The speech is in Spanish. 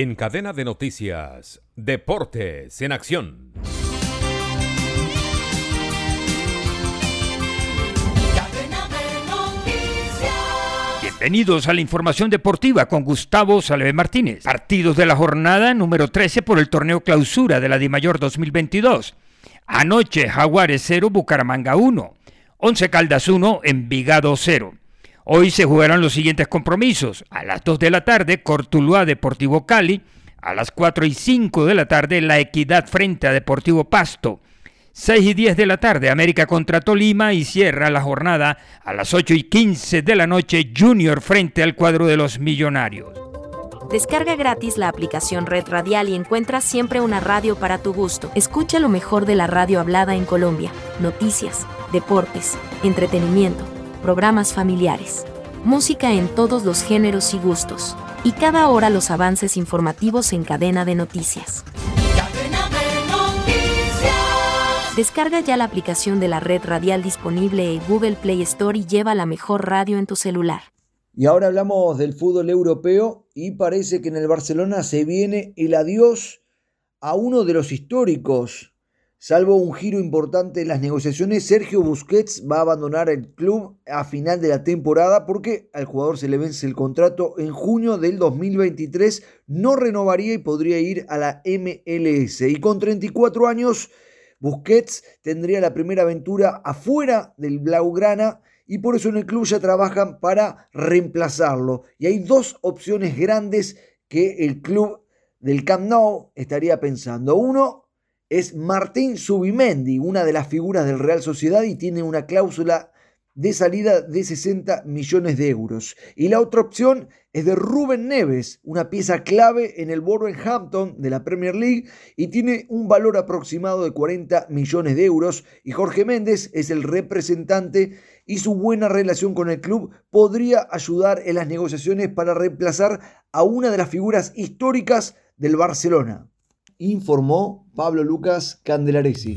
En cadena de noticias, Deportes en Acción. Bienvenidos a la información deportiva con Gustavo Salve Martínez. Partidos de la jornada número 13 por el torneo clausura de la DIMAYOR 2022. Anoche Jaguares 0, Bucaramanga 1. 11 Caldas 1, Envigado 0. Hoy se jugarán los siguientes compromisos. A las 2 de la tarde, Cortuluá Deportivo Cali. A las 4 y 5 de la tarde, La Equidad frente a Deportivo Pasto. 6 y 10 de la tarde, América contra Tolima y cierra la jornada a las 8 y 15 de la noche, Junior frente al cuadro de los Millonarios. Descarga gratis la aplicación Red Radial y encuentra siempre una radio para tu gusto. Escucha lo mejor de la radio hablada en Colombia, noticias, deportes, entretenimiento programas familiares, música en todos los géneros y gustos, y cada hora los avances informativos en cadena de noticias. Descarga ya la aplicación de la red radial disponible en Google Play Store y lleva la mejor radio en tu celular. Y ahora hablamos del fútbol europeo y parece que en el Barcelona se viene el adiós a uno de los históricos Salvo un giro importante en las negociaciones, Sergio Busquets va a abandonar el club a final de la temporada porque al jugador se le vence el contrato en junio del 2023, no renovaría y podría ir a la MLS. Y con 34 años, Busquets tendría la primera aventura afuera del Blaugrana y por eso en el club ya trabajan para reemplazarlo. Y hay dos opciones grandes que el club del Camp Nou estaría pensando. Uno, es Martín Subimendi, una de las figuras del Real Sociedad y tiene una cláusula de salida de 60 millones de euros. Y la otra opción es de Rubén Neves, una pieza clave en el Hampton de la Premier League y tiene un valor aproximado de 40 millones de euros. Y Jorge Méndez es el representante y su buena relación con el club podría ayudar en las negociaciones para reemplazar a una de las figuras históricas del Barcelona informó Pablo Lucas Candelaresi.